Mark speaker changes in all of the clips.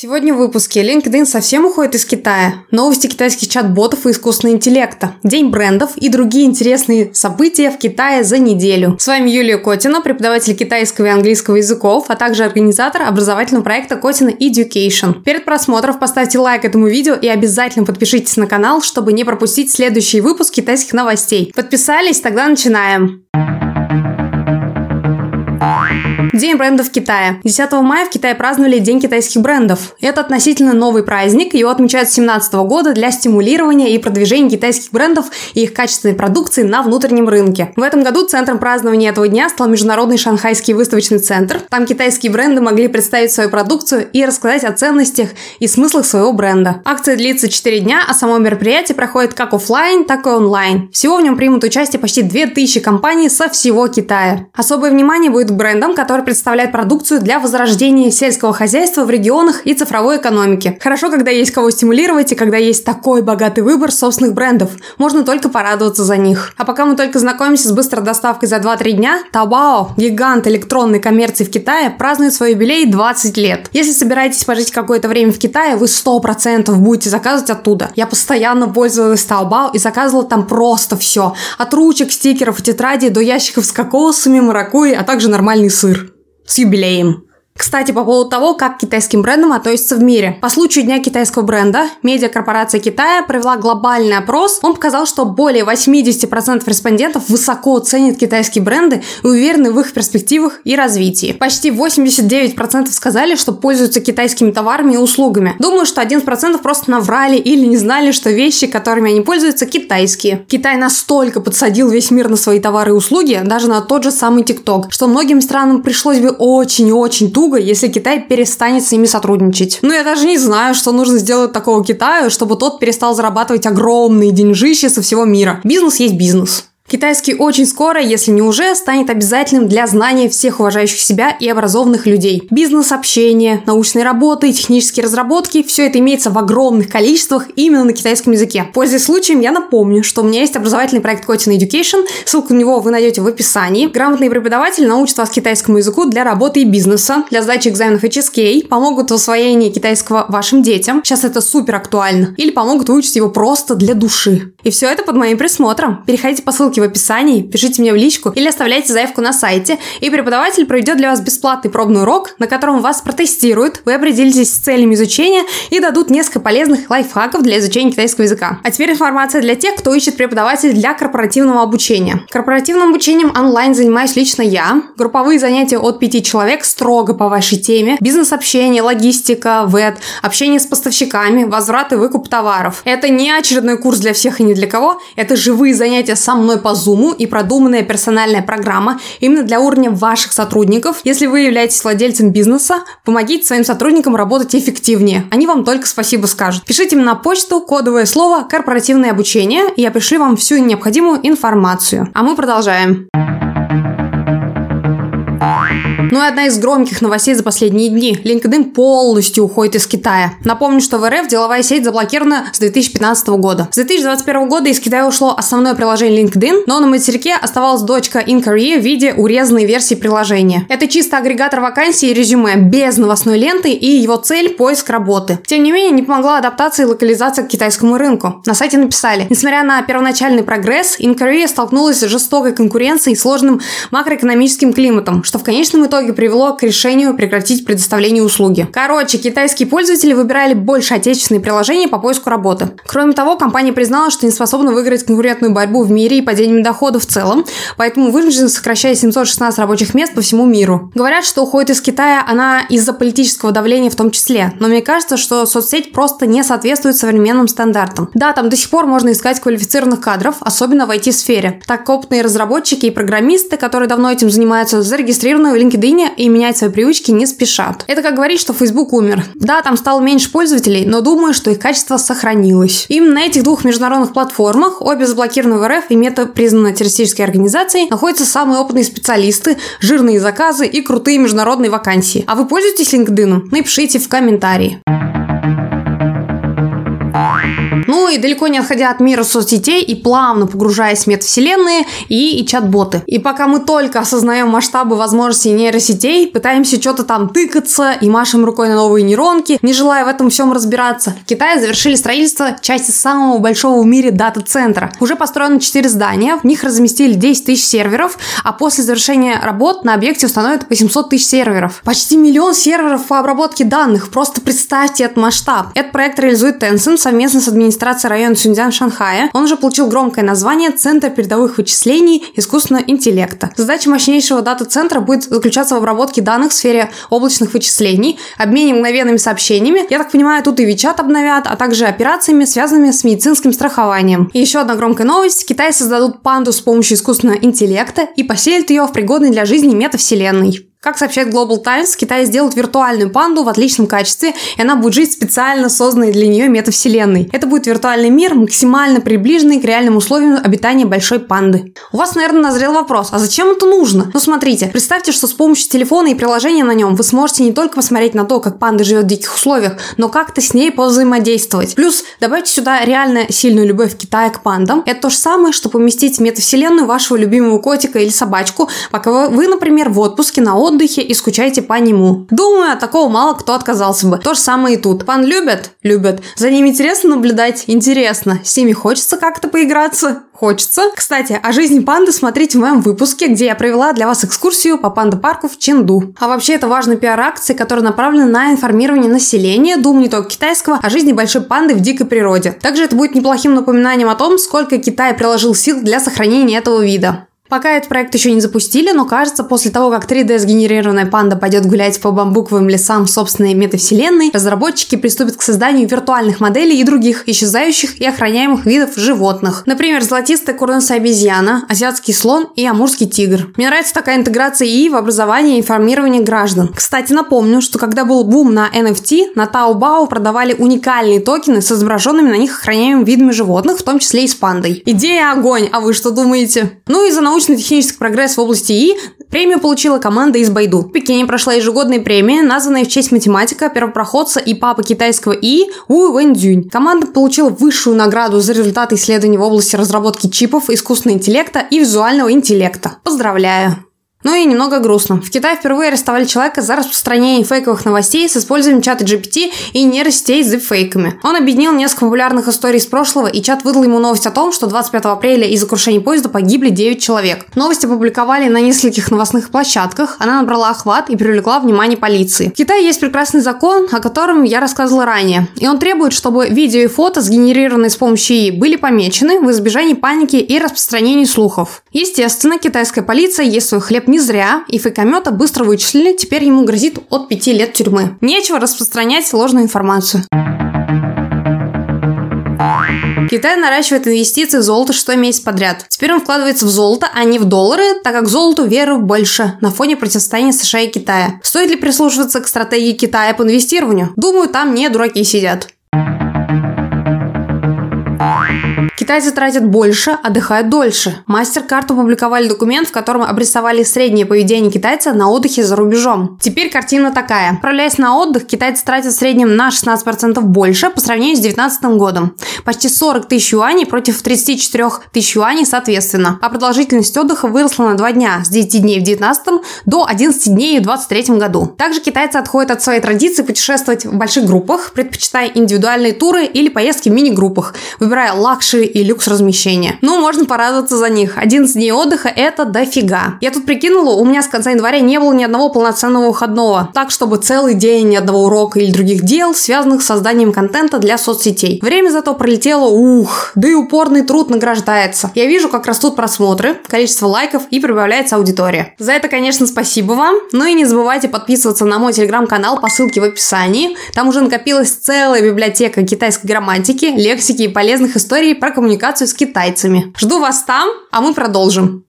Speaker 1: Сегодня в выпуске LinkedIn совсем уходит из Китая, новости китайских чат-ботов и искусственного интеллекта, день брендов и другие интересные события в Китае за неделю. С вами Юлия Котина, преподаватель китайского и английского языков, а также организатор образовательного проекта Котина Education. Перед просмотром поставьте лайк этому видео и обязательно подпишитесь на канал, чтобы не пропустить следующий выпуск китайских новостей. Подписались? Тогда начинаем. День брендов Китая. 10 мая в Китае праздновали День китайских брендов. Это относительно новый праздник, его отмечают с 2017 года для стимулирования и продвижения китайских брендов и их качественной продукции на внутреннем рынке. В этом году центром празднования этого дня стал Международный Шанхайский выставочный центр. Там китайские бренды могли представить свою продукцию и рассказать о ценностях и смыслах своего бренда. Акция длится 4 дня, а само мероприятие проходит как офлайн, так и онлайн. Всего в нем примут участие почти 2000 компаний со всего Китая. Особое внимание будет к брендам, которые представляют продукцию для возрождения сельского хозяйства в регионах и цифровой экономики. Хорошо, когда есть кого стимулировать и когда есть такой богатый выбор собственных брендов. Можно только порадоваться за них. А пока мы только знакомимся с быстрой доставкой за 2-3 дня, Taobao, гигант электронной коммерции в Китае, празднует свой юбилей 20 лет. Если собираетесь пожить какое-то время в Китае, вы 100% будете заказывать оттуда. Я постоянно пользовалась Taobao и заказывала там просто все. От ручек, стикеров и тетрадей до ящиков с кокосами, маракуйей, а также нормальный сыр. С юбилеем! Кстати, по поводу того, как к китайским брендам относятся в мире. По случаю Дня китайского бренда, медиакорпорация Китая провела глобальный опрос. Он показал, что более 80% респондентов высоко ценят китайские бренды и уверены в их перспективах и развитии. Почти 89% сказали, что пользуются китайскими товарами и услугами. Думаю, что 11% просто наврали или не знали, что вещи, которыми они пользуются, китайские. Китай настолько подсадил весь мир на свои товары и услуги, даже на тот же самый ТикТок, что многим странам пришлось бы очень-очень туго друга, если Китай перестанет с ними сотрудничать. Ну, я даже не знаю, что нужно сделать такого Китаю, чтобы тот перестал зарабатывать огромные деньжища со всего мира. Бизнес есть бизнес. Китайский очень скоро, если не уже, станет обязательным для знания всех уважающих себя и образованных людей. Бизнес, общение, научные работы, технические разработки – все это имеется в огромных количествах именно на китайском языке. Пользуясь случаем, я напомню, что у меня есть образовательный проект Kotin Education, ссылку на него вы найдете в описании. Грамотный преподаватель научит вас китайскому языку для работы и бизнеса, для сдачи экзаменов HSK, помогут в освоении китайского вашим детям, сейчас это супер актуально, или помогут выучить его просто для души. И все это под моим присмотром. Переходите по ссылке ссылки в описании, пишите мне в личку или оставляйте заявку на сайте, и преподаватель проведет для вас бесплатный пробный урок, на котором вас протестируют, вы определитесь с целями изучения и дадут несколько полезных лайфхаков для изучения китайского языка. А теперь информация для тех, кто ищет преподавателя для корпоративного обучения. Корпоративным обучением онлайн занимаюсь лично я. Групповые занятия от 5 человек строго по вашей теме. Бизнес-общение, логистика, веб, общение с поставщиками, возврат и выкуп товаров. Это не очередной курс для всех и ни для кого. Это живые занятия со мной по Zoom и продуманная персональная программа именно для уровня ваших сотрудников. Если вы являетесь владельцем бизнеса, помогите своим сотрудникам работать эффективнее. Они вам только спасибо скажут. Пишите мне на почту кодовое слово «корпоративное обучение», и я пришлю вам всю необходимую информацию. А мы продолжаем. Ну и одна из громких новостей за последние дни. LinkedIn полностью уходит из Китая. Напомню, что в РФ деловая сеть заблокирована с 2015 года. С 2021 года из Китая ушло основное приложение LinkedIn, но на материке оставалась дочка In Korea в виде урезанной версии приложения. Это чисто агрегатор вакансий и резюме, без новостной ленты и его цель – поиск работы. Тем не менее, не помогла адаптация и локализация к китайскому рынку. На сайте написали, несмотря на первоначальный прогресс, In Korea столкнулась с жестокой конкуренцией и сложным макроэкономическим климатом, что в конечном итоге привело к решению прекратить предоставление услуги. Короче, китайские пользователи выбирали больше отечественные приложения по поиску работы. Кроме того, компания признала, что не способна выиграть конкурентную борьбу в мире и падением доходов в целом, поэтому вынуждена сокращать 716 рабочих мест по всему миру. Говорят, что уходит из Китая она из-за политического давления в том числе, но мне кажется, что соцсеть просто не соответствует современным стандартам. Да, там до сих пор можно искать квалифицированных кадров, особенно в IT-сфере. Так опытные разработчики и программисты, которые давно этим занимаются, зарегистрированы в LinkedIn LinkedIn и менять свои привычки не спешат. Это как говорить, что Facebook умер. Да, там стало меньше пользователей, но думаю, что их качество сохранилось. Именно на этих двух международных платформах, обе заблокированы в РФ и мета признаны террористической организацией, находятся самые опытные специалисты, жирные заказы и крутые международные вакансии. А вы пользуетесь LinkedIn? Напишите в комментарии. Ну и далеко не отходя от мира соцсетей и плавно погружаясь в метавселенные и, и чат-боты. И пока мы только осознаем масштабы возможностей нейросетей, пытаемся что-то там тыкаться и машем рукой на новые нейронки, не желая в этом всем разбираться, в Китае завершили строительство части самого большого в мире дата-центра. Уже построено 4 здания, в них разместили 10 тысяч серверов, а после завершения работ на объекте установят 800 тысяч серверов. Почти миллион серверов по обработке данных. Просто представьте этот масштаб. Этот проект реализует Tencent совместно с администрацией района Сюньцзян Шанхая. Он уже получил громкое название Центр передовых вычислений искусственного интеллекта. Задача мощнейшего дата-центра будет заключаться в обработке данных в сфере облачных вычислений, обмене мгновенными сообщениями. Я так понимаю, тут и Вичат обновят, а также операциями, связанными с медицинским страхованием. И еще одна громкая новость. Китай создадут панду с помощью искусственного интеллекта и поселят ее в пригодной для жизни метавселенной. Как сообщает Global Times, Китай сделает виртуальную панду в отличном качестве, и она будет жить в специально созданной для нее метавселенной. Это будет виртуальный мир, максимально приближенный к реальным условиям обитания большой панды. У вас, наверное, назрел вопрос, а зачем это нужно? Ну смотрите, представьте, что с помощью телефона и приложения на нем вы сможете не только посмотреть на то, как панда живет в диких условиях, но как-то с ней повзаимодействовать. Плюс добавьте сюда реально сильную любовь Китая к пандам. Это то же самое, что поместить в метавселенную вашего любимого котика или собачку, пока вы, например, в отпуске на отдыхе отдыхе и скучаете по нему. Думаю, от такого мало кто отказался бы. То же самое и тут. Пан любят? Любят. За ними интересно наблюдать? Интересно. С ними хочется как-то поиграться? Хочется. Кстати, о жизни панды смотрите в моем выпуске, где я провела для вас экскурсию по панда-парку в Ченду. А вообще это важная пиар-акция, которая направлена на информирование населения, думаю, не только китайского, о жизни большой панды в дикой природе. Также это будет неплохим напоминанием о том, сколько Китай приложил сил для сохранения этого вида. Пока этот проект еще не запустили, но кажется, после того, как 3D-сгенерированная панда пойдет гулять по бамбуковым лесам собственной метавселенной, разработчики приступят к созданию виртуальных моделей и других исчезающих и охраняемых видов животных. Например, золотистая курносая обезьяна, азиатский слон и амурский тигр. Мне нравится такая интеграция ИИ в образование и информирование граждан. Кстати, напомню, что когда был бум на NFT, на Taobao продавали уникальные токены с изображенными на них охраняемыми видами животных, в том числе и с пандой. Идея огонь, а вы что думаете? Ну и за научную научно-технический прогресс в области ИИ премию получила команда из Байду. В Пекине прошла ежегодная премия, названная в честь математика, первопроходца и папы китайского ИИ Ву Вэньцзюнь. Команда получила высшую награду за результаты исследований в области разработки чипов, искусственного интеллекта и визуального интеллекта. Поздравляю! Ну и немного грустно. В Китае впервые арестовали человека за распространение фейковых новостей с использованием чата GPT и нейросетей с фейками. Он объединил несколько популярных историй из прошлого, и чат выдал ему новость о том, что 25 апреля из-за крушения поезда погибли 9 человек. Новость опубликовали на нескольких новостных площадках, она набрала охват и привлекла внимание полиции. В Китае есть прекрасный закон, о котором я рассказывала ранее, и он требует, чтобы видео и фото, сгенерированные с помощью ИИ, были помечены в избежании паники и распространения слухов. Естественно, китайская полиция ест свой хлеб не зря, и фейкомета быстро вычислили, теперь ему грозит от 5 лет тюрьмы. Нечего распространять ложную информацию. Китай наращивает инвестиции в золото шестой месяц подряд. Теперь он вкладывается в золото, а не в доллары, так как золоту веры больше на фоне противостояния США и Китая. Стоит ли прислушиваться к стратегии Китая по инвестированию? Думаю, там не дураки сидят. Китайцы тратят больше, отдыхают дольше. Мастер-карт опубликовали документ, в котором обрисовали среднее поведение китайца на отдыхе за рубежом. Теперь картина такая. Отправляясь на отдых, китайцы тратят в среднем на 16% больше по сравнению с 2019 годом. Почти 40 тысяч юаней против 34 тысяч юаней соответственно. А продолжительность отдыха выросла на 2 дня с 10 дней в 2019 до 11 дней в 2023 году. Также китайцы отходят от своей традиции путешествовать в больших группах, предпочитая индивидуальные туры или поездки в мини-группах, выбирая luxury и люкс размещения. Ну, можно порадоваться за них. 11 дней отдыха – это дофига. Я тут прикинула, у меня с конца января не было ни одного полноценного выходного. Так, чтобы целый день ни одного урока или других дел, связанных с созданием контента для соцсетей. Время зато пролетело, ух, да и упорный труд награждается. Я вижу, как растут просмотры, количество лайков и прибавляется аудитория. За это, конечно, спасибо вам. Ну и не забывайте подписываться на мой телеграм-канал по ссылке в описании. Там уже накопилась целая библиотека китайской грамматики, лексики и полезных историй про коммуникацию коммуникацию с китайцами. Жду вас там, а мы продолжим.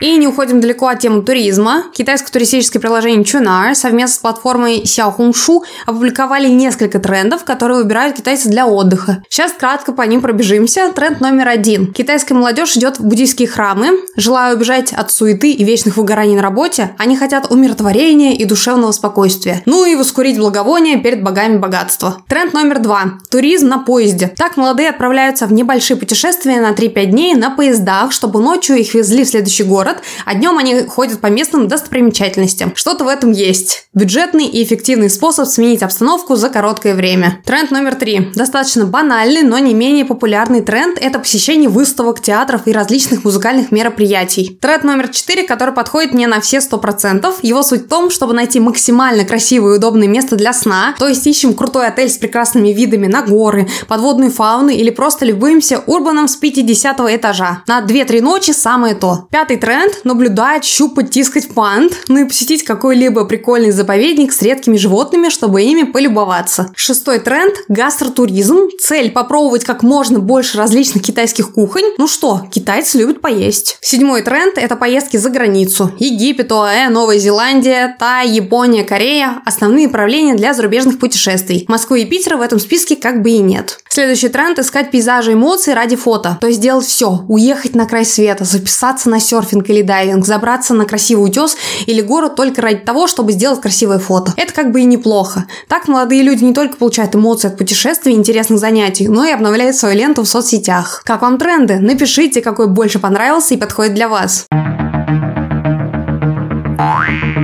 Speaker 1: И не уходим далеко от темы туризма. Китайское туристическое приложение Chunar совместно с платформой Xiaohongshu опубликовали несколько трендов, которые выбирают китайцы для отдыха. Сейчас кратко по ним пробежимся. Тренд номер один. Китайская молодежь идет в буддийские храмы. Желая убежать от суеты и вечных выгораний на работе, они хотят умиротворения и душевного спокойствия. Ну и воскурить благовония перед богами богатства. Тренд номер два. Туризм на поезде. Так молодые отправляются в небольшие путешествия на 3-5 дней на поездах, чтобы ночью их везли в следующий город, а днем они ходят по местным достопримечательностям. Что-то в этом есть. Бюджетный и эффективный способ сменить обстановку за короткое время. Тренд номер три. Достаточно банальный, но не менее популярный тренд – это посещение выставок, театров и различных музыкальных мероприятий. Тренд номер четыре, который подходит мне на все 100%. Его суть в том, чтобы найти максимально красивое и удобное место для сна, то есть ищем крутой отель с прекрасными видами на горы, подводную фауну или просто любуемся урбаном с 50 этажа. На 2-3 ночи самое то. Пятый тренд – наблюдать, щупать, тискать панд, ну и посетить какой-либо прикольный заповедник с редкими животными, чтобы ими полюбоваться. Шестой тренд – гастротуризм. Цель – попробовать как можно больше различных китайских кухонь. Ну что, китайцы любят поесть. Седьмой тренд – это поездки за границу. Египет, ОАЭ, Новая Зеландия, Тай, Япония, Корея – основные направления для зарубежных путешествий. Москвы и Питера в этом списке как бы и нет. Следующий тренд – искать пейзажи эмоций ради фото. То есть делать все. Уехать на край света, записаться на серфинг или дайвинг, забраться на красивый утес или город только ради того, чтобы сделать красивое фото. Это как бы и неплохо. Так молодые люди не только получают эмоции от путешествий и интересных занятий, но и обновляют свою ленту в соцсетях. Как вам тренды? Напишите, какой больше понравился и подходит для вас.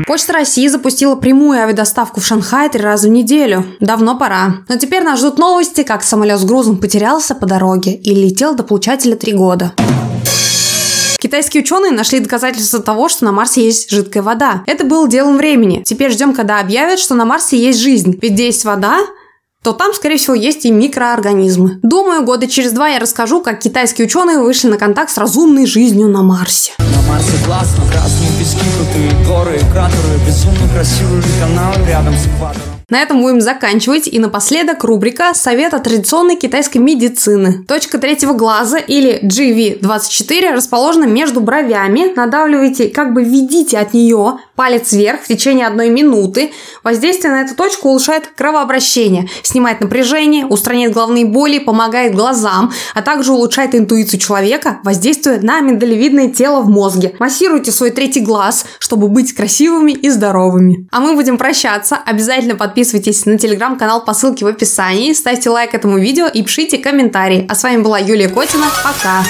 Speaker 1: Почта России запустила прямую авиадоставку в Шанхай три раза в неделю. Давно пора. Но теперь нас ждут новости, как самолет с грузом потерялся по дороге и летел до получателя три года. Китайские ученые нашли доказательства того, что на Марсе есть жидкая вода. Это было делом времени. Теперь ждем, когда объявят, что на Марсе есть жизнь. Ведь где есть вода, то там, скорее всего, есть и микроорганизмы. Думаю, года через два я расскажу, как китайские ученые вышли на контакт с разумной жизнью на Марсе.
Speaker 2: На Марсе классно, красные пески, крутые горы, кратеры, безумно красивые каналы рядом с экватором.
Speaker 1: На этом будем заканчивать. И напоследок рубрика «Совет от традиционной китайской медицины». Точка третьего глаза или GV24 расположена между бровями. Надавливайте, как бы введите от нее палец вверх в течение одной минуты. Воздействие на эту точку улучшает кровообращение, снимает напряжение, устраняет головные боли, помогает глазам, а также улучшает интуицию человека, воздействуя на миндалевидное тело в мозге. Массируйте свой третий глаз, чтобы быть красивыми и здоровыми. А мы будем прощаться. Обязательно подписывайтесь на телеграм-канал по ссылке в описании, ставьте лайк этому видео и пишите комментарии. А с вами была Юлия Котина. Пока!